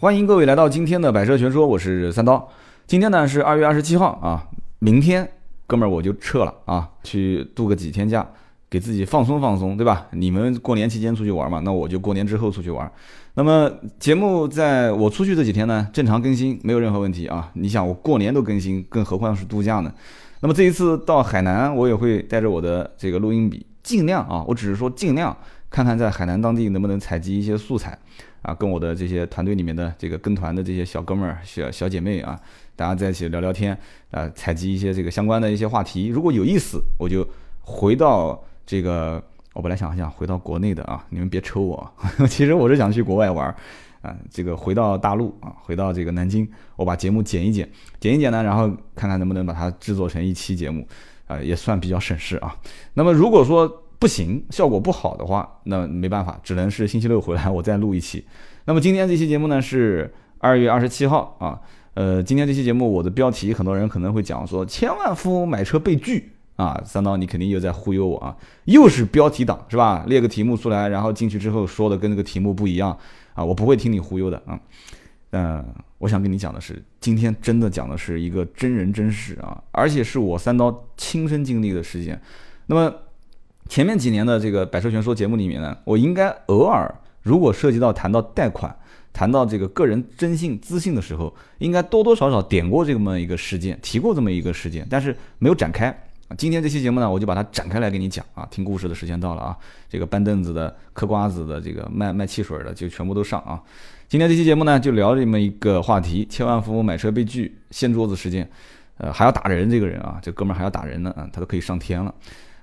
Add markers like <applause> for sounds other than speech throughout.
欢迎各位来到今天的百车全说，我是三刀。今天呢是二月二十七号啊，明天哥们儿我就撤了啊，去度个几天假，给自己放松放松，对吧？你们过年期间出去玩嘛，那我就过年之后出去玩。那么节目在我出去这几天呢，正常更新，没有任何问题啊。你想我过年都更新，更何况是度假呢？那么这一次到海南，我也会带着我的这个录音笔，尽量啊，我只是说尽量看看在海南当地能不能采集一些素材。啊，跟我的这些团队里面的这个跟团的这些小哥们儿、小小姐妹啊，大家在一起聊聊天，啊，采集一些这个相关的一些话题。如果有意思，我就回到这个，我本来想想回到国内的啊，你们别抽我，<laughs> 其实我是想去国外玩，啊，这个回到大陆啊，回到这个南京，我把节目剪一剪，剪一剪呢，然后看看能不能把它制作成一期节目，啊，也算比较省事啊。那么如果说，不行，效果不好的话，那没办法，只能是星期六回来 <laughs> 我再录一期。那么今天这期节目呢是二月二十七号啊，呃，今天这期节目我的标题很多人可能会讲说千万富翁买车被拒啊，三刀你肯定又在忽悠我啊，又是标题党是吧？列个题目出来，然后进去之后说的跟这个题目不一样啊，我不会听你忽悠的啊。嗯，我想跟你讲的是，今天真的讲的是一个真人真事啊，而且是我三刀亲身经历的事件。那么。前面几年的这个百车全说节目里面呢，我应该偶尔如果涉及到谈到贷款、谈到这个个人征信资信的时候，应该多多少少点过这么一个事件，提过这么一个事件，但是没有展开。今天这期节目呢，我就把它展开来给你讲啊，听故事的时间到了啊，这个搬凳子的、嗑瓜子的、这个卖卖汽水的，就全部都上啊。今天这期节目呢，就聊这么一个话题：千万富翁买车被拒、掀桌子事件，呃，还要打人，这个人啊，这哥们儿还要打人呢，啊，他都可以上天了。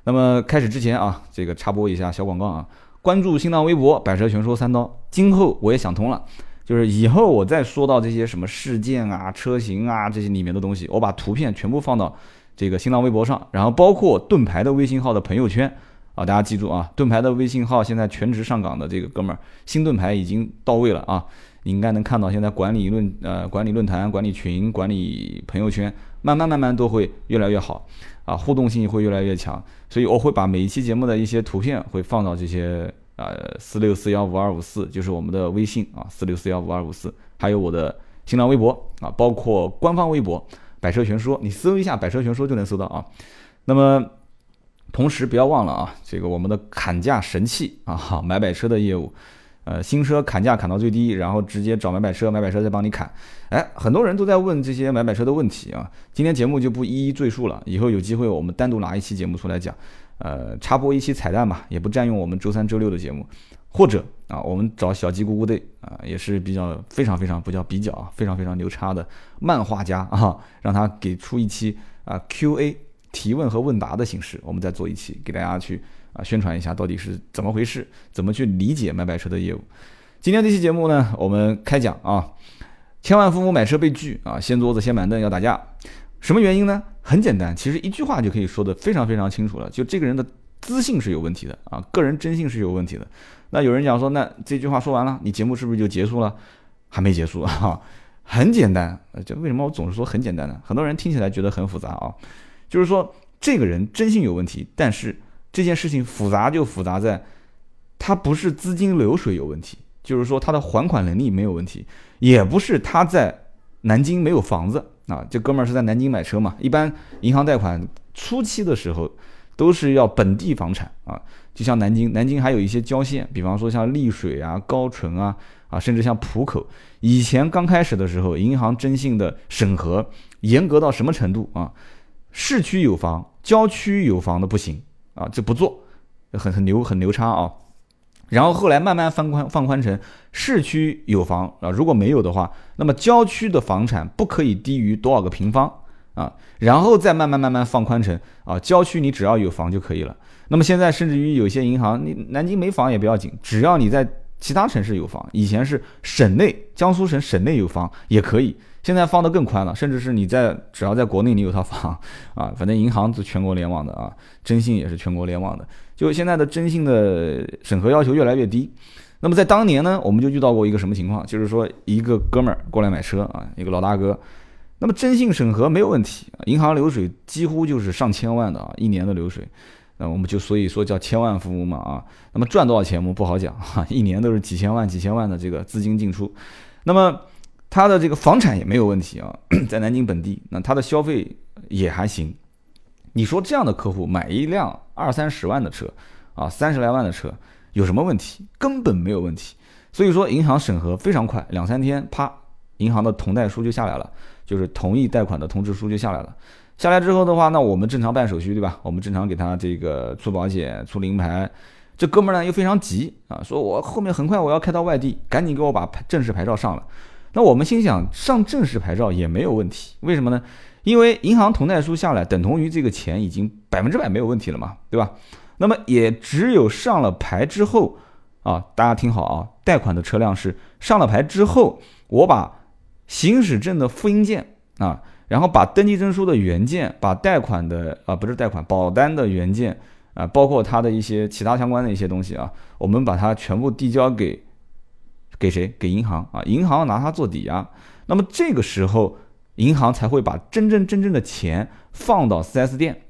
那么开始之前啊，这个插播一下小广告啊，关注新浪微博“百车全说三刀”。今后我也想通了，就是以后我再说到这些什么事件啊、车型啊这些里面的东西，我把图片全部放到这个新浪微博上，然后包括盾牌的微信号的朋友圈啊，大家记住啊，盾牌的微信号现在全职上岗的这个哥们儿，新盾牌已经到位了啊，你应该能看到现在管理论呃管理论坛、管理群、管理朋友圈，慢慢慢慢都会越来越好。啊，互动性会越来越强，所以我会把每一期节目的一些图片会放到这些呃四六四幺五二五四，就是我们的微信啊，四六四幺五二五四，还有我的新浪微博啊，包括官方微博百车全说，你搜一下百车全说就能搜到啊。那么同时不要忘了啊，这个我们的砍价神器啊，买买车的业务。呃，新车砍价砍到最低，然后直接找买买车，买买车再帮你砍。哎，很多人都在问这些买买车的问题啊。今天节目就不一一赘述了，以后有机会我们单独拿一期节目出来讲。呃，插播一期彩蛋吧，也不占用我们周三、周六的节目。或者啊，我们找小鸡咕咕队啊，也是比较非常非常不叫比较啊，非常非常牛叉的漫画家啊，让他给出一期啊 Q&A 提问和问答的形式，我们再做一期给大家去。啊，宣传一下到底是怎么回事，怎么去理解买买车的业务。今天这期节目呢，我们开讲啊，千万富翁买车被拒啊，掀桌子掀板凳要打架，什么原因呢？很简单，其实一句话就可以说的非常非常清楚了，就这个人的资信是有问题的啊，个人征信是有问题的。那有人讲说，那这句话说完了，你节目是不是就结束了？还没结束啊，很简单，就为什么我总是说很简单呢？很多人听起来觉得很复杂啊，就是说这个人征信有问题，但是。这件事情复杂就复杂在，他不是资金流水有问题，就是说他的还款能力没有问题，也不是他在南京没有房子啊。这哥们儿是在南京买车嘛？一般银行贷款初期的时候都是要本地房产啊，就像南京，南京还有一些郊县，比方说像丽水啊、高淳啊啊，甚至像浦口，以前刚开始的时候，银行征信的审核严格到什么程度啊？市区有房，郊区有房的不行。啊，这不做，很很牛，很牛叉啊！然后后来慢慢放宽，放宽成市区有房啊，如果没有的话，那么郊区的房产不可以低于多少个平方啊？然后再慢慢慢慢放宽成啊，郊区你只要有房就可以了。那么现在甚至于有些银行，你南京没房也不要紧，只要你在其他城市有房，以前是省内，江苏省省内有房也可以。现在放得更宽了，甚至是你在只要在国内你有套房 <laughs> 啊，反正银行是全国联网的啊，征信也是全国联网的。就现在的征信的审核要求越来越低。那么在当年呢，我们就遇到过一个什么情况，就是说一个哥们儿过来买车啊，一个老大哥，那么征信审核没有问题，银行流水几乎就是上千万的啊，一年的流水，那我们就所以说叫千万富翁嘛啊，那么赚多少钱我们不好讲哈，一年都是几千万几千万的这个资金进出。那么他的这个房产也没有问题啊，<clears throat> 在南京本地，那他的消费也还行。你说这样的客户买一辆二三十万的车啊，三十来万的车有什么问题？根本没有问题。所以说银行审核非常快，两三天，啪，银行的同贷书就下来了，就是同意贷款的通知书就下来了。下来之后的话，那我们正常办手续，对吧？我们正常给他这个出保险、出临牌。这哥们儿呢又非常急啊，说我后面很快我要开到外地，赶紧给我把正式牌照上了。那我们心想，上正式牌照也没有问题，为什么呢？因为银行同贷书下来，等同于这个钱已经百分之百没有问题了嘛，对吧？那么也只有上了牌之后啊，大家听好啊，贷款的车辆是上了牌之后，我把行驶证的复印件啊。然后把登记证书的原件，把贷款的啊不是贷款保单的原件啊，包括它的一些其他相关的一些东西啊，我们把它全部递交给给谁？给银行啊，银行拿它做抵押。那么这个时候，银行才会把真真正正的钱放到 4S 店，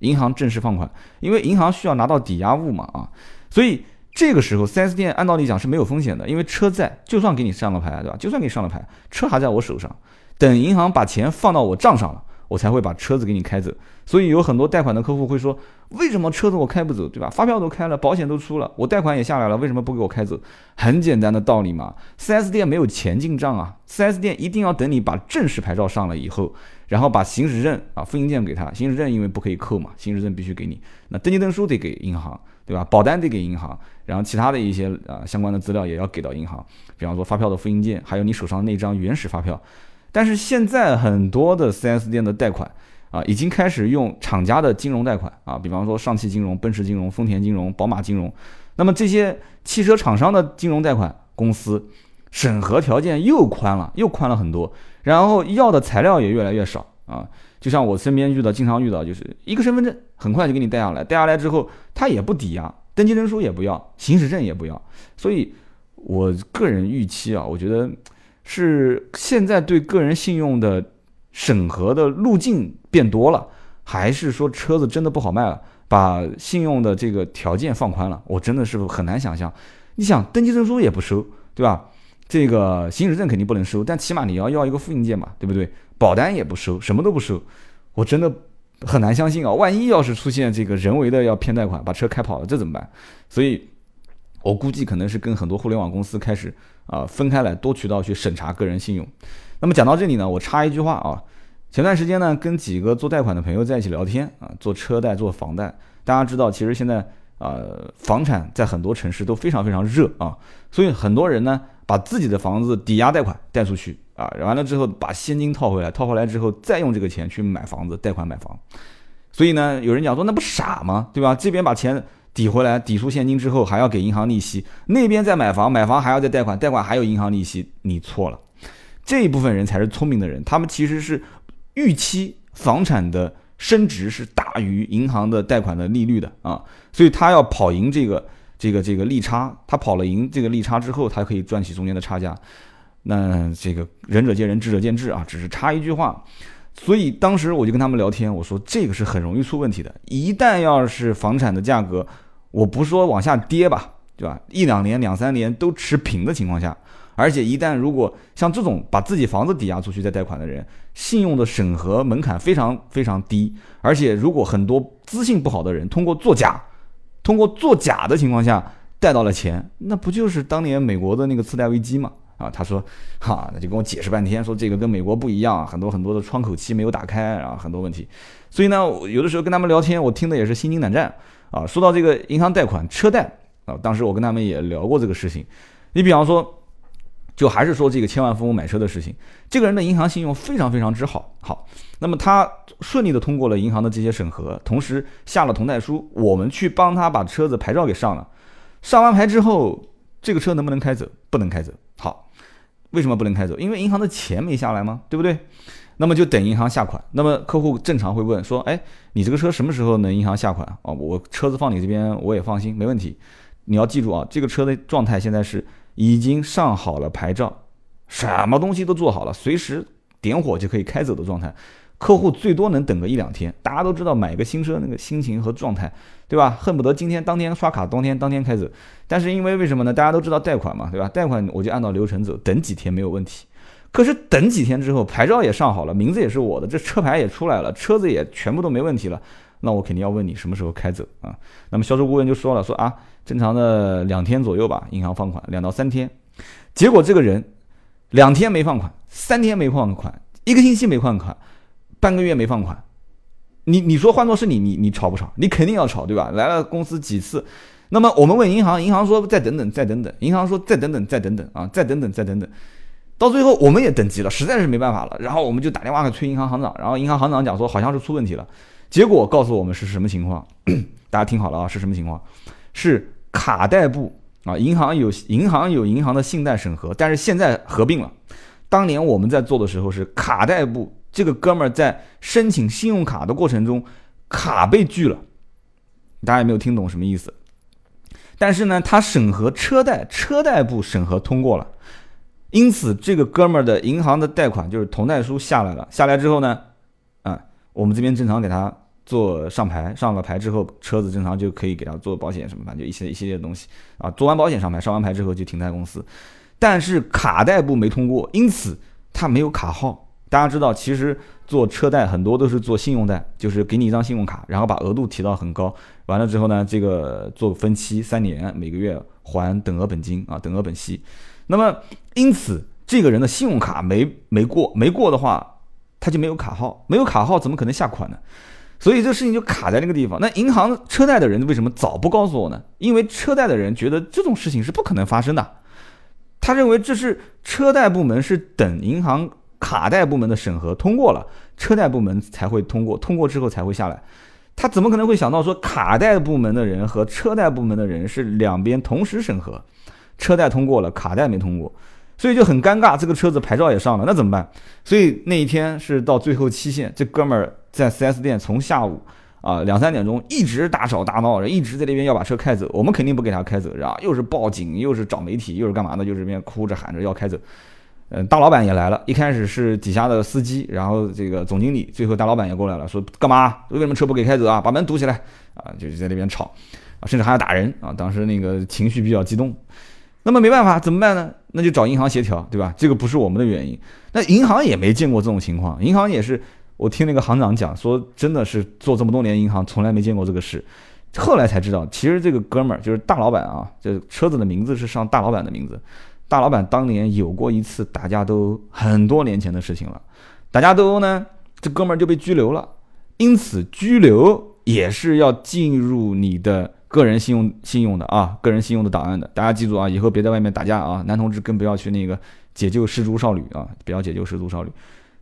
银行正式放款，因为银行需要拿到抵押物嘛啊，所以这个时候 4S 店按道理讲是没有风险的，因为车在，就算给你上了牌，对吧？就算给你上了牌，车还在我手上。等银行把钱放到我账上了，我才会把车子给你开走。所以有很多贷款的客户会说：“为什么车子我开不走，对吧？发票都开了，保险都出了，我贷款也下来了，为什么不给我开走？”很简单的道理嘛，4S 店没有钱进账啊，4S 店一定要等你把正式牌照上了以后，然后把行驶证啊复印件给他，行驶证因为不可以扣嘛，行驶证必须给你。那登记证书得给银行，对吧？保单得给银行，然后其他的一些啊相关的资料也要给到银行，比方说发票的复印件，还有你手上那张原始发票。但是现在很多的 4S 店的贷款啊，已经开始用厂家的金融贷款啊，比方说上汽金融、奔驰金融、丰田金融、宝马金融。那么这些汽车厂商的金融贷款公司，审核条件又宽了，又宽了很多，然后要的材料也越来越少啊。就像我身边遇到，经常遇到，就是一个身份证很快就给你贷下来，贷下来之后他也不抵押，登记证书也不要，行驶证也不要。所以我个人预期啊，我觉得。是现在对个人信用的审核的路径变多了，还是说车子真的不好卖了，把信用的这个条件放宽了？我真的是很难想象。你想登记证书也不收，对吧？这个行驶证肯定不能收，但起码你要要一个复印件嘛，对不对？保单也不收，什么都不收，我真的很难相信啊！万一要是出现这个人为的要骗贷款，把车开跑了，这怎么办？所以。我估计可能是跟很多互联网公司开始啊分开来多渠道去审查个人信用。那么讲到这里呢，我插一句话啊，前段时间呢跟几个做贷款的朋友在一起聊天啊，做车贷做房贷，大家知道其实现在呃房产在很多城市都非常非常热啊，所以很多人呢把自己的房子抵押贷款贷出去啊，完了之后把现金套回来，套回来之后再用这个钱去买房子贷款买房。所以呢，有人讲说那不傻吗？对吧？这边把钱。抵回来，抵出现金之后还要给银行利息，那边再买房，买房还要再贷款，贷款还有银行利息，你错了。这一部分人才是聪明的人，他们其实是预期房产的升值是大于银行的贷款的利率的啊，所以他要跑赢这个这个这个利差，他跑了赢这个利差之后，他可以赚取中间的差价。那这个仁者见仁，智者见智啊，只是插一句话。所以当时我就跟他们聊天，我说这个是很容易出问题的，一旦要是房产的价格。我不说往下跌吧，对吧？一两年、两三年都持平的情况下，而且一旦如果像这种把自己房子抵押出去再贷款的人，信用的审核门槛非常非常低，而且如果很多资信不好的人通过作假，通过作假的情况下贷到了钱，那不就是当年美国的那个次贷危机吗？啊，他说，哈，那就跟我解释半天，说这个跟美国不一样，很多很多的窗口期没有打开，然后很多问题，所以呢，有的时候跟他们聊天，我听的也是心惊胆战。啊，说到这个银行贷款、车贷啊，当时我跟他们也聊过这个事情。你比方说，就还是说这个千万富翁买车的事情，这个人的银行信用非常非常之好，好，那么他顺利的通过了银行的这些审核，同时下了同贷书，我们去帮他把车子牌照给上了。上完牌之后，这个车能不能开走？不能开走。好，为什么不能开走？因为银行的钱没下来吗？对不对？那么就等银行下款。那么客户正常会问说：“哎，你这个车什么时候能银行下款啊？我车子放你这边我也放心，没问题。你要记住啊，这个车的状态现在是已经上好了牌照，什么东西都做好了，随时点火就可以开走的状态。客户最多能等个一两天。大家都知道买个新车那个心情和状态，对吧？恨不得今天当天刷卡，当天当天开走。但是因为为什么呢？大家都知道贷款嘛，对吧？贷款我就按照流程走，等几天没有问题。可是等几天之后，牌照也上好了，名字也是我的，这车牌也出来了，车子也全部都没问题了，那我肯定要问你什么时候开走啊？那么销售顾问就说了，说啊，正常的两天左右吧，银行放款两到三天。结果这个人两天没放款，三天没放款，一个星期没放款。半个月没放款，你你说换做是你你你吵不吵？你肯定要吵，对吧？来了公司几次，那么我们问银行，银行说再等等再等等，银行说再等等再等等啊，再等等再等等，到最后我们也等急了，实在是没办法了，然后我们就打电话给催银行行长，然后银行行长讲说好像是出问题了，结果告诉我们是什么情况？大家听好了啊，是什么情况？是卡贷部啊，银行有银行有银行的信贷审核，但是现在合并了，当年我们在做的时候是卡贷部。这个哥们儿在申请信用卡的过程中，卡被拒了，大家有没有听懂什么意思？但是呢，他审核车贷，车贷部审核通过了，因此这个哥们儿的银行的贷款就是同贷书下来了。下来之后呢，啊，我们这边正常给他做上牌，上了牌之后，车子正常就可以给他做保险什么，反正就一些一系列的东西啊。做完保险上牌，上完牌之后就停在公司，但是卡贷部没通过，因此他没有卡号。大家知道，其实做车贷很多都是做信用贷，就是给你一张信用卡，然后把额度提到很高，完了之后呢，这个做分期三年，每个月还等额本金啊，等额本息。那么因此，这个人的信用卡没没过，没过的话，他就没有卡号，没有卡号怎么可能下款呢？所以这事情就卡在那个地方。那银行车贷的人为什么早不告诉我呢？因为车贷的人觉得这种事情是不可能发生的，他认为这是车贷部门是等银行。卡贷部门的审核通过了，车贷部门才会通过，通过之后才会下来。他怎么可能会想到说卡贷部门的人和车贷部门的人是两边同时审核，车贷通过了，卡贷没通过，所以就很尴尬。这个车子牌照也上了，那怎么办？所以那一天是到最后期限，这哥们儿在 4S 店从下午啊两三点钟一直大吵大闹，一直在那边要把车开走。我们肯定不给他开走，然后又是报警，又是找媒体，又是干嘛的，就这边哭着喊着要开走。嗯，大老板也来了。一开始是底下的司机，然后这个总经理，最后大老板也过来了，说干嘛？为什么车不给开走啊？把门堵起来啊！就是在那边吵啊，甚至还要打人啊！当时那个情绪比较激动。那么没办法，怎么办呢？那就找银行协调，对吧？这个不是我们的原因。那银行也没见过这种情况，银行也是我听那个行长讲说，真的是做这么多年银行，从来没见过这个事。后来才知道，其实这个哥们儿就是大老板啊，这车子的名字是上大老板的名字。大老板当年有过一次打架斗殴，很多年前的事情了。打架斗殴呢，这哥们儿就被拘留了。因此，拘留也是要进入你的个人信用信用的啊，个人信用的档案的。大家记住啊，以后别在外面打架啊，男同志更不要去那个解救失足少女啊，不要解救失足少女。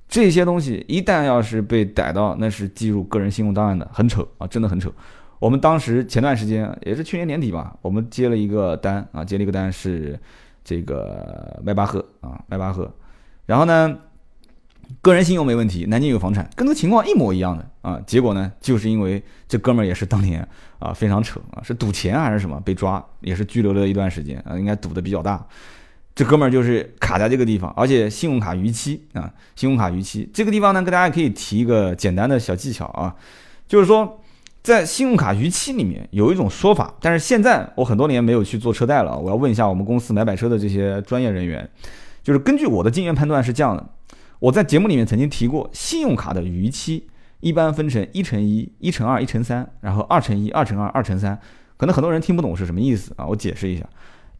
这些东西一旦要是被逮到，那是记入个人信用档案的，很丑啊，真的很丑。我们当时前段时间也是去年年底吧，我们接了一个单啊，接了一个单是。这个迈巴赫啊，迈巴赫，然后呢，个人信用没问题，南京有房产，跟这个情况一模一样的啊。结果呢，就是因为这哥们儿也是当年啊非常扯啊，是赌钱还是什么被抓，也是拘留了一段时间啊，应该赌的比较大。这哥们儿就是卡在这个地方，而且信用卡逾期啊，信用卡逾期这个地方呢，跟大家可以提一个简单的小技巧啊，就是说。在信用卡逾期里面有一种说法，但是现在我很多年没有去做车贷了，我要问一下我们公司买买车的这些专业人员，就是根据我的经验判断是这样的。我在节目里面曾经提过，信用卡的逾期一般分成一乘一、一乘二、一乘三，然后二乘一、二乘二、二乘三。可能很多人听不懂是什么意思啊，我解释一下：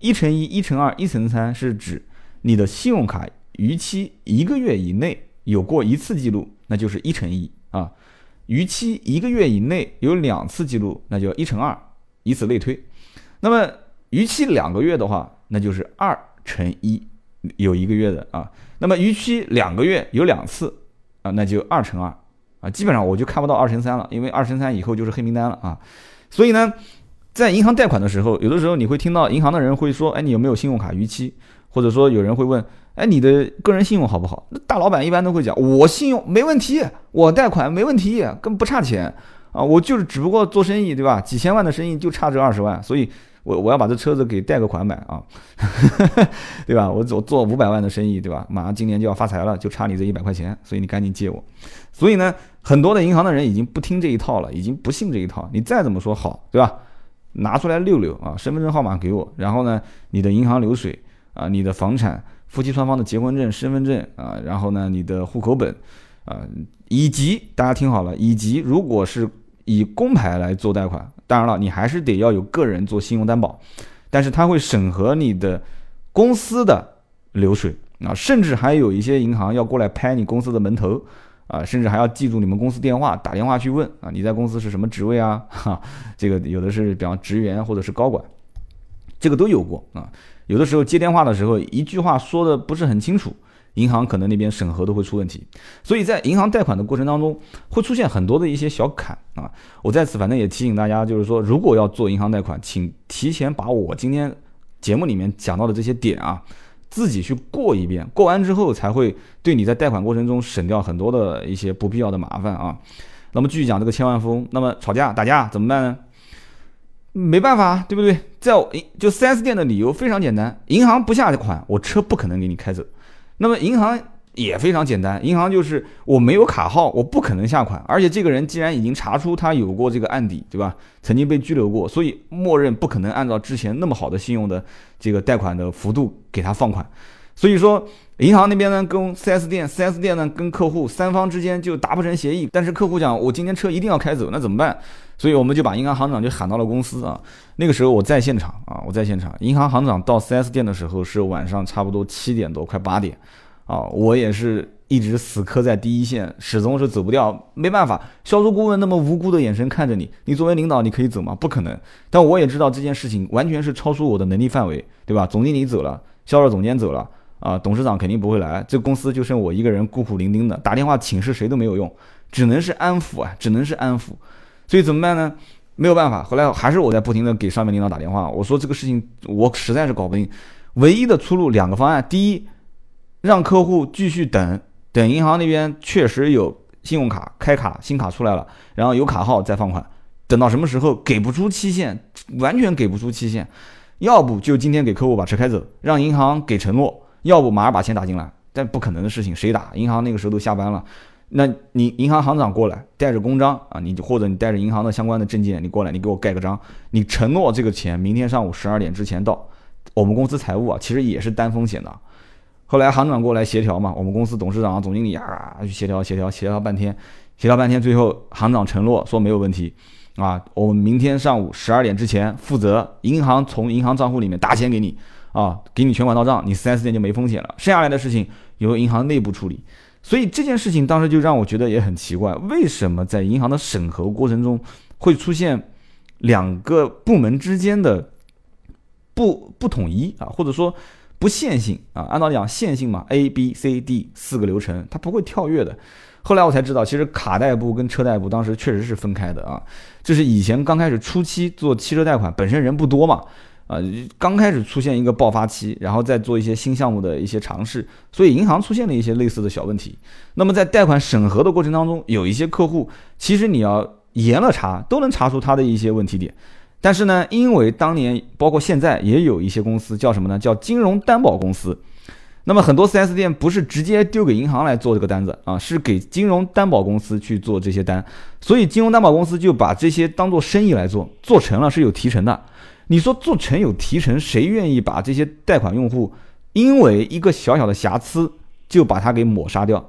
一乘一、一乘二、一乘三是指你的信用卡逾期一个月以内有过一次记录，那就是一乘一啊。逾期一个月以内有两次记录，那就一乘二，以此类推。那么逾期两个月的话，那就是二乘一，有一个月的啊。那么逾期两个月有两次啊，那就二乘二啊。基本上我就看不到二乘三了，因为二乘三以后就是黑名单了啊。所以呢，在银行贷款的时候，有的时候你会听到银行的人会说：“哎，你有没有信用卡逾期？”或者说有人会问。哎，你的个人信用好不好？那大老板一般都会讲，我信用没问题，我贷款没问题，根不差钱啊！我就是只不过做生意，对吧？几千万的生意就差这二十万，所以我我要把这车子给贷个款买啊，对吧？我做做五百万的生意，对吧？马上今年就要发财了，就差你这一百块钱，所以你赶紧借我。所以呢，很多的银行的人已经不听这一套了，已经不信这一套。你再怎么说好，对吧？拿出来溜溜啊，身份证号码给我，然后呢，你的银行流水啊，你的房产、夫妻双方的结婚证、身份证啊，然后呢，你的户口本啊，以及大家听好了，以及如果是以公牌来做贷款，当然了，你还是得要有个人做信用担保，但是他会审核你的公司的流水啊，甚至还有一些银行要过来拍你公司的门头。啊，甚至还要记住你们公司电话，打电话去问啊，你在公司是什么职位啊？哈，这个有的是比方职员或者是高管，这个都有过啊。有的时候接电话的时候，一句话说的不是很清楚，银行可能那边审核都会出问题。所以在银行贷款的过程当中，会出现很多的一些小坎啊。我在此反正也提醒大家，就是说，如果要做银行贷款，请提前把我今天节目里面讲到的这些点啊。自己去过一遍，过完之后才会对你在贷款过程中省掉很多的一些不必要的麻烦啊。那么继续讲这个千万富翁，那么吵架打架怎么办呢？没办法，对不对？在就 4S 店的理由非常简单，银行不下款，我车不可能给你开走。那么银行。也非常简单，银行就是我没有卡号，我不可能下款。而且这个人既然已经查出他有过这个案底，对吧？曾经被拘留过，所以默认不可能按照之前那么好的信用的这个贷款的幅度给他放款。所以说，银行那边呢跟 4S 店，4S 店呢跟客户三方之间就达不成协议。但是客户讲我今天车一定要开走，那怎么办？所以我们就把银行行长就喊到了公司啊。那个时候我在现场啊，我在现场。银行行长到 4S 店的时候是晚上差不多七点多，快八点。啊，我也是一直死磕在第一线，始终是走不掉，没办法。销售顾问那么无辜的眼神看着你，你作为领导，你可以走吗？不可能。但我也知道这件事情完全是超出我的能力范围，对吧？总经理走了，销售总监走了，啊，董事长肯定不会来，这公司就剩我一个人孤苦伶仃的，打电话请示谁都没有用，只能是安抚啊，只能是安抚。所以怎么办呢？没有办法。后来还是我在不停的给上面领导打电话，我说这个事情我实在是搞不定，唯一的出路两个方案，第一。让客户继续等等，银行那边确实有信用卡开卡，新卡出来了，然后有卡号再放款，等到什么时候给不出期限，完全给不出期限，要不就今天给客户把车开走，让银行给承诺，要不马上把钱打进来，但不可能的事情，谁打？银行那个时候都下班了，那你银行行长过来带着公章啊，你或者你带着银行的相关的证件，你过来，你给我盖个章，你承诺这个钱明天上午十二点之前到，我们公司财务啊，其实也是担风险的。后来行长过来协调嘛，我们公司董事长、总经理啊去协调协调协调半天，协调半天，最后行长承诺说没有问题，啊，我们明天上午十二点之前负责银行从银行账户里面打钱给你，啊，给你全款到账，你 4S 店就没风险了，剩下来的事情由银行内部处理。所以这件事情当时就让我觉得也很奇怪，为什么在银行的审核过程中会出现两个部门之间的不不统一啊，或者说？不线性啊，按道理讲线性嘛，A B C D 四个流程，它不会跳跃的。后来我才知道，其实卡贷部跟车贷部当时确实是分开的啊。这是以前刚开始初期做汽车贷款，本身人不多嘛，啊，刚开始出现一个爆发期，然后再做一些新项目的一些尝试，所以银行出现了一些类似的小问题。那么在贷款审核的过程当中，有一些客户，其实你要严了查，都能查出他的一些问题点。但是呢，因为当年包括现在也有一些公司叫什么呢？叫金融担保公司。那么很多 4S 店不是直接丢给银行来做这个单子啊，是给金融担保公司去做这些单。所以金融担保公司就把这些当做生意来做，做成了是有提成的。你说做成有提成，谁愿意把这些贷款用户因为一个小小的瑕疵就把它给抹杀掉？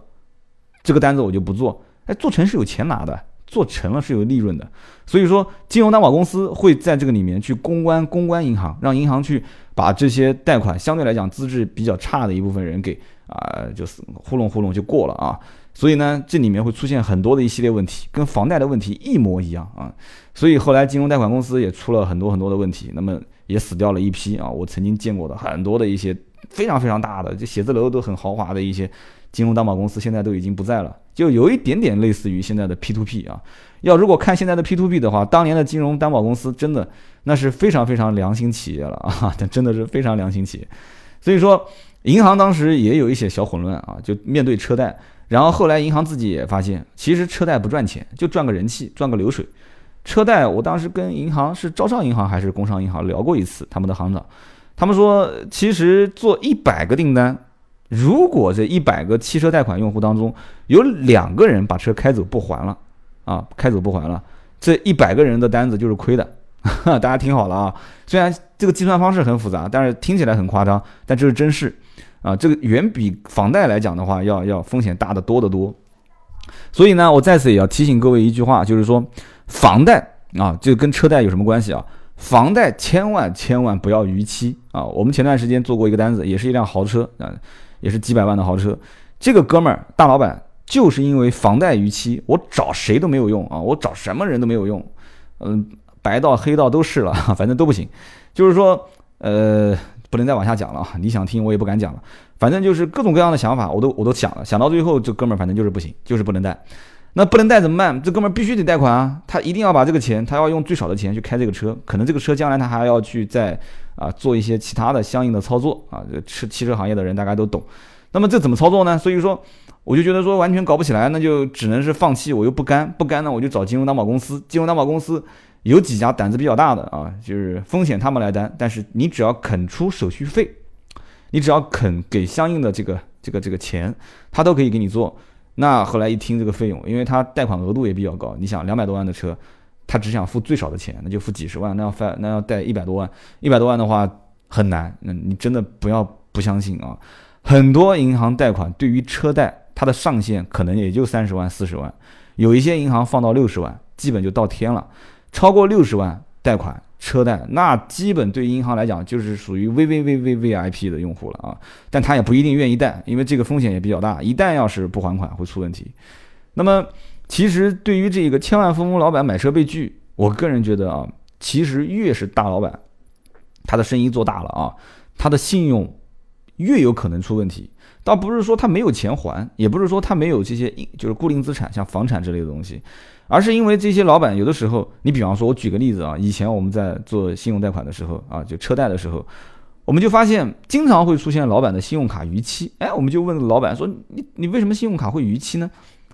这个单子我就不做。哎，做成是有钱拿的。做成了是有利润的，所以说金融担保公司会在这个里面去公关公关银行，让银行去把这些贷款相对来讲资质比较差的一部分人给啊，就是糊弄糊弄就过了啊。所以呢，这里面会出现很多的一系列问题，跟房贷的问题一模一样啊。所以后来金融贷款公司也出了很多很多的问题，那么也死掉了一批啊。我曾经见过的很多的一些非常非常大的，就写字楼都很豪华的一些。金融担保公司现在都已经不在了，就有一点点类似于现在的 P to P 啊。要如果看现在的 P to P 的话，当年的金融担保公司真的那是非常非常良心企业了啊，<laughs> 真的是非常良心企业。所以说，银行当时也有一些小混乱啊，就面对车贷。然后后来银行自己也发现，其实车贷不赚钱，就赚个人气，赚个流水。车贷，我当时跟银行是招商银行还是工商银行聊过一次，他们的行长，他们说其实做一百个订单，如果这一百个汽车贷款用户当中有两个人把车开走不还了，啊，开走不还了，这一百个人的单子就是亏的。<laughs> 大家听好了啊，虽然这个计算方式很复杂，但是听起来很夸张，但这是真事啊。这个远比房贷来讲的话，要要风险大得多得多。所以呢，我在此也要提醒各位一句话，就是说，房贷啊，这跟车贷有什么关系啊？房贷千万千万不要逾期啊！我们前段时间做过一个单子，也是一辆豪车啊，也是几百万的豪车。这个哥们儿大老板就是因为房贷逾期，我找谁都没有用啊，我找什么人都没有用，嗯。白道黑道都是了，<laughs> 反正都不行。就是说，呃，不能再往下讲了啊！你想听我也不敢讲了。反正就是各种各样的想法，我都我都想了，想到最后，这哥们儿反正就是不行，就是不能贷。那不能贷怎么办？这哥们儿必须得贷款啊！他一定要把这个钱，他要用最少的钱去开这个车。可能这个车将来他还要去再啊做一些其他的相应的操作啊。这汽汽车行业的人大家都懂。那么这怎么操作呢？所以说，我就觉得说完全搞不起来，那就只能是放弃。我又不甘，不甘呢，我就找金融担保公司。金融担保公司。有几家胆子比较大的啊，就是风险他们来担，但是你只要肯出手续费，你只要肯给相应的这个这个这个钱，他都可以给你做。那后来一听这个费用，因为他贷款额度也比较高，你想两百多万的车，他只想付最少的钱，那就付几十万，那要贷那要贷一百多万，一百多万的话很难。那你真的不要不相信啊，很多银行贷款对于车贷，它的上限可能也就三十万四十万，有一些银行放到六十万，基本就到天了。超过六十万贷款车贷，那基本对银行来讲就是属于 V V V V V I P 的用户了啊，但他也不一定愿意贷，因为这个风险也比较大，一旦要是不还款会出问题。那么，其实对于这个千万富翁老板买车被拒，我个人觉得啊，其实越是大老板，他的生意做大了啊，他的信用越有可能出问题。倒不是说他没有钱还，也不是说他没有这些就是固定资产，像房产之类的东西。而是因为这些老板有的时候，你比方说，我举个例子啊，以前我们在做信用贷款的时候啊，就车贷的时候，我们就发现经常会出现老板的信用卡逾期。哎，我们就问老板说：“你你为什么信用卡会逾期呢？”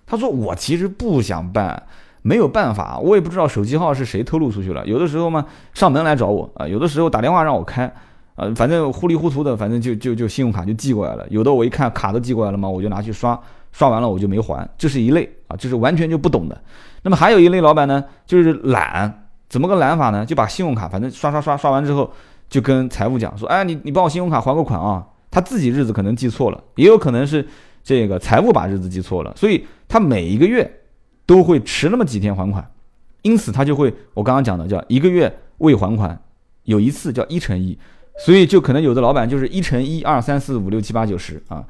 他说：“我其实不想办，没有办法，我也不知道手机号是谁透露出去了。有的时候嘛，上门来找我啊，有的时候打电话让我开，呃，反正糊里糊涂的，反正就就就信用卡就寄过来了。有的我一看卡都寄过来了嘛，我就拿去刷，刷完了我就没还，这是一类啊，这是完全就不懂的。”那么还有一类老板呢，就是懒，怎么个懒法呢？就把信用卡反正刷刷刷刷完之后，就跟财务讲说，哎，你你帮我信用卡还个款啊。他自己日子可能记错了，也有可能是这个财务把日子记错了，所以他每一个月都会迟那么几天还款，因此他就会我刚刚讲的叫一个月未还款，有一次叫一乘一，所以就可能有的老板就是一乘一二三四五六七八九十啊。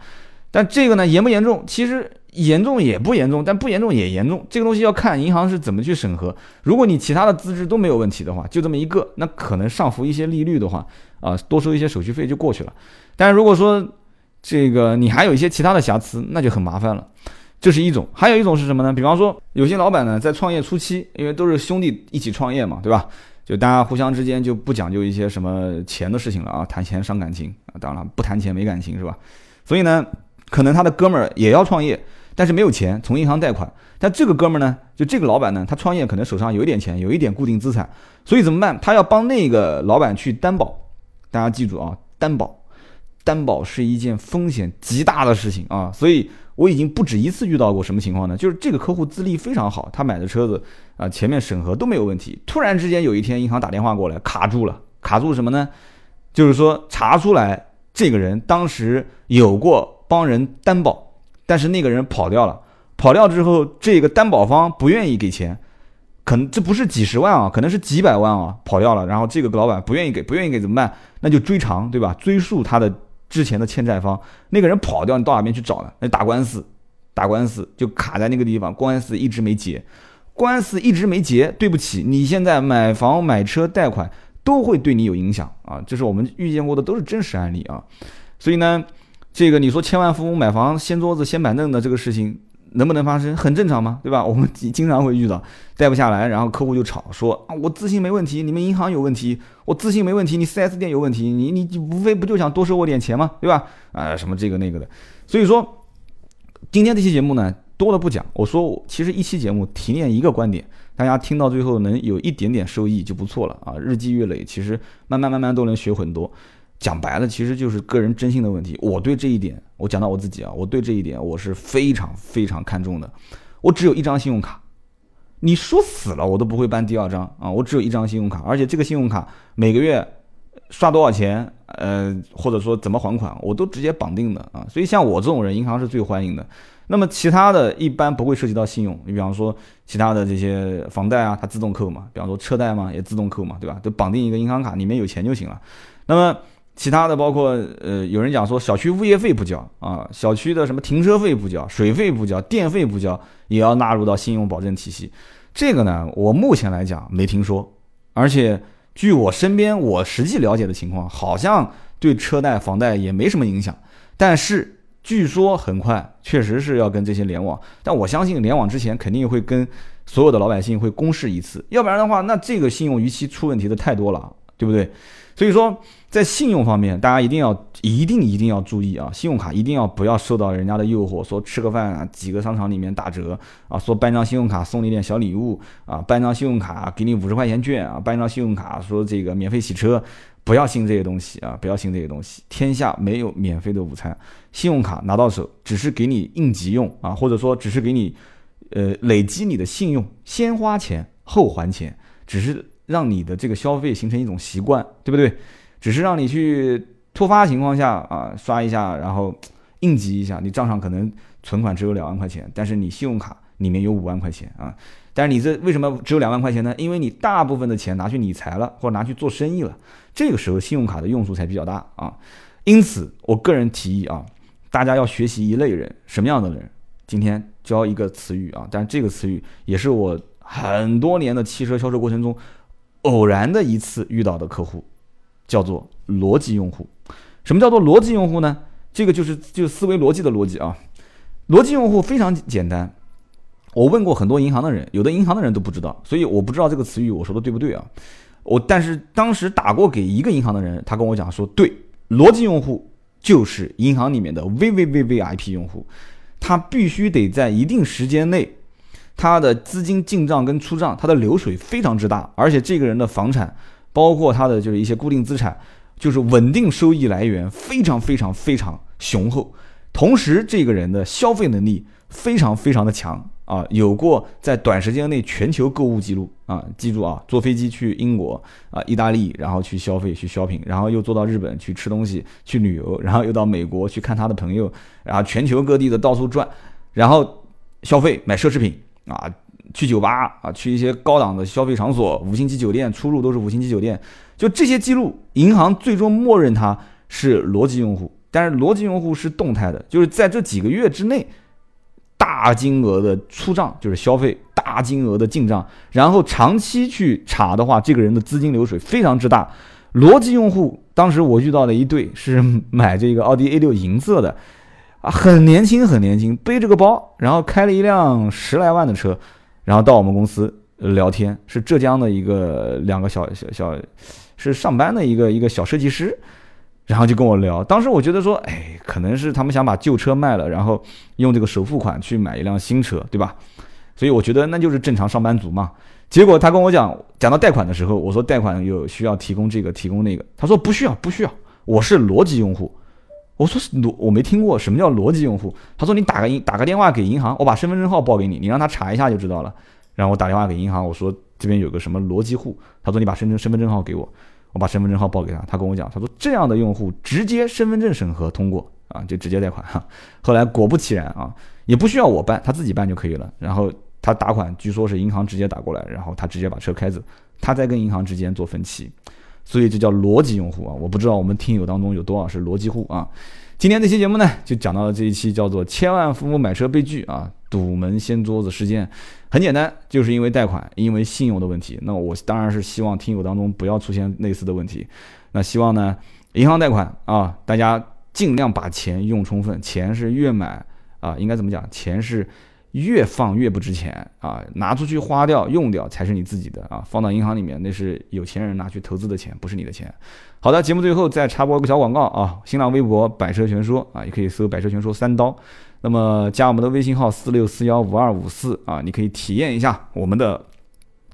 但这个呢严不严重？其实。严重也不严重，但不严重也严重。这个东西要看银行是怎么去审核。如果你其他的资质都没有问题的话，就这么一个，那可能上浮一些利率的话，啊，多收一些手续费就过去了。但是如果说这个你还有一些其他的瑕疵，那就很麻烦了。这是一种，还有一种是什么呢？比方说有些老板呢，在创业初期，因为都是兄弟一起创业嘛，对吧？就大家互相之间就不讲究一些什么钱的事情了啊，谈钱伤感情啊，当然不谈钱没感情是吧？所以呢，可能他的哥们儿也要创业。但是没有钱从银行贷款，但这个哥们儿呢，就这个老板呢，他创业可能手上有一点钱，有一点固定资产，所以怎么办？他要帮那个老板去担保。大家记住啊，担保，担保是一件风险极大的事情啊。所以我已经不止一次遇到过什么情况呢？就是这个客户资历非常好，他买的车子啊，前面审核都没有问题，突然之间有一天银行打电话过来，卡住了，卡住什么呢？就是说查出来这个人当时有过帮人担保。但是那个人跑掉了，跑掉之后，这个担保方不愿意给钱，可能这不是几十万啊，可能是几百万啊，跑掉了。然后这个老板不愿意给，不愿意给怎么办？那就追偿，对吧？追溯他的之前的欠债方。那个人跑掉，你到哪边去找呢？那打官司，打官司就卡在那个地方，官司一直没结，官司一直没结。对不起，你现在买房、买车、贷款都会对你有影响啊！这是我们遇见过的，都是真实案例啊。所以呢。这个你说千万富翁买房掀桌子掀板凳的这个事情能不能发生？很正常嘛，对吧？<laughs> 我们经常会遇到贷不下来，然后客户就吵说啊，我资信没问题，你们银行有问题，我资信没问题，你 4S 店有问题，你你无非不就想多收我点钱吗？对吧？啊，什么这个那个的。所以说，今天这期节目呢，多的不讲。我说，其实一期节目提炼一个观点，大家听到最后能有一点点收益就不错了啊。日积月累，其实慢慢慢慢都能学很多。讲白了，其实就是个人真心的问题。我对这一点，我讲到我自己啊，我对这一点我是非常非常看重的。我只有一张信用卡，你说死了我都不会办第二张啊。我只有一张信用卡，而且这个信用卡每个月刷多少钱，呃，或者说怎么还款，我都直接绑定的啊。所以像我这种人，银行是最欢迎的。那么其他的一般不会涉及到信用，你比方说其他的这些房贷啊，它自动扣嘛；比方说车贷嘛，也自动扣嘛，对吧？都绑定一个银行卡，里面有钱就行了。那么其他的包括呃，有人讲说小区物业费不交啊，小区的什么停车费不交、水费不交、电费不交，也要纳入到信用保证体系。这个呢，我目前来讲没听说，而且据我身边我实际了解的情况，好像对车贷、房贷也没什么影响，但是。据说很快，确实是要跟这些联网，但我相信联网之前肯定会跟所有的老百姓会公示一次，要不然的话，那这个信用逾期出问题的太多了，对不对？所以说，在信用方面，大家一定要一定一定要注意啊，信用卡一定要不要受到人家的诱惑，说吃个饭啊，几个商场里面打折啊，说办张信用卡送你点小礼物啊，办张信用卡给你五十块钱券啊，办张信用卡说这个免费洗车。不要信这些东西啊！不要信这些东西。天下没有免费的午餐，信用卡拿到手只是给你应急用啊，或者说只是给你，呃，累积你的信用，先花钱后还钱，只是让你的这个消费形成一种习惯，对不对？只是让你去突发情况下啊刷一下，然后应急一下，你账上可能存款只有两万块钱，但是你信用卡里面有五万块钱啊。但是你这为什么只有两万块钱呢？因为你大部分的钱拿去理财了，或者拿去做生意了，这个时候信用卡的用处才比较大啊。因此，我个人提议啊，大家要学习一类人，什么样的人？今天教一个词语啊，但这个词语也是我很多年的汽车销售过程中偶然的一次遇到的客户，叫做逻辑用户。什么叫做逻辑用户呢？这个就是就思维逻辑的逻辑啊。逻辑用户非常简单。我问过很多银行的人，有的银行的人都不知道，所以我不知道这个词语我说的对不对啊？我但是当时打过给一个银行的人，他跟我讲说，对，逻辑用户就是银行里面的 VVVVIP 用户，他必须得在一定时间内，他的资金进账跟出账，他的流水非常之大，而且这个人的房产，包括他的就是一些固定资产，就是稳定收益来源非常非常非常雄厚，同时这个人的消费能力非常非常的强。啊，有过在短时间内全球购物记录啊！记住啊，坐飞机去英国啊、意大利，然后去消费、去 shopping，然后又坐到日本去吃东西、去旅游，然后又到美国去看他的朋友，然后全球各地的到处转，然后消费买奢侈品啊，去酒吧啊，去一些高档的消费场所，五星级酒店出入都是五星级酒店，就这些记录，银行最终默认他是逻辑用户，但是逻辑用户是动态的，就是在这几个月之内。大金额的出账就是消费，大金额的进账，然后长期去查的话，这个人的资金流水非常之大。逻辑用户，当时我遇到的一对是买这个奥迪 A 六银色的，啊，很年轻很年轻，背着个包，然后开了一辆十来万的车，然后到我们公司聊天，是浙江的一个两个小小小，是上班的一个一个小设计师。然后就跟我聊，当时我觉得说，哎，可能是他们想把旧车卖了，然后用这个首付款去买一辆新车，对吧？所以我觉得那就是正常上班族嘛。结果他跟我讲，讲到贷款的时候，我说贷款有需要提供这个提供那个，他说不需要不需要，我是逻辑用户。我说逻我没听过什么叫逻辑用户。他说你打个银打个电话给银行，我把身份证号报给你，你让他查一下就知道了。然后我打电话给银行，我说这边有个什么逻辑户，他说你把身份身份证号给我。我把身份证号报给他，他跟我讲，他说这样的用户直接身份证审核通过啊，就直接贷款哈。后来果不其然啊，也不需要我办，他自己办就可以了。然后他打款，据说是银行直接打过来，然后他直接把车开走，他在跟银行之间做分期，所以这叫逻辑用户啊。我不知道我们听友当中有多少是逻辑户啊。今天这期节目呢，就讲到了这一期叫做“千万父母买车被拒”啊，堵门掀桌子事件。很简单，就是因为贷款，因为信用的问题。那我当然是希望听友当中不要出现类似的问题。那希望呢，银行贷款啊，大家尽量把钱用充分。钱是越买啊，应该怎么讲？钱是越放越不值钱啊，拿出去花掉用掉才是你自己的啊，放到银行里面那是有钱人拿去投资的钱，不是你的钱。好的，节目最后再插播一个小广告啊，新浪微博百车全说啊，也可以搜百车全说三刀，那么加我们的微信号四六四幺五二五四啊，你可以体验一下我们的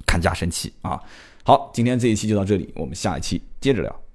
砍价神器啊。好，今天这一期就到这里，我们下一期接着聊。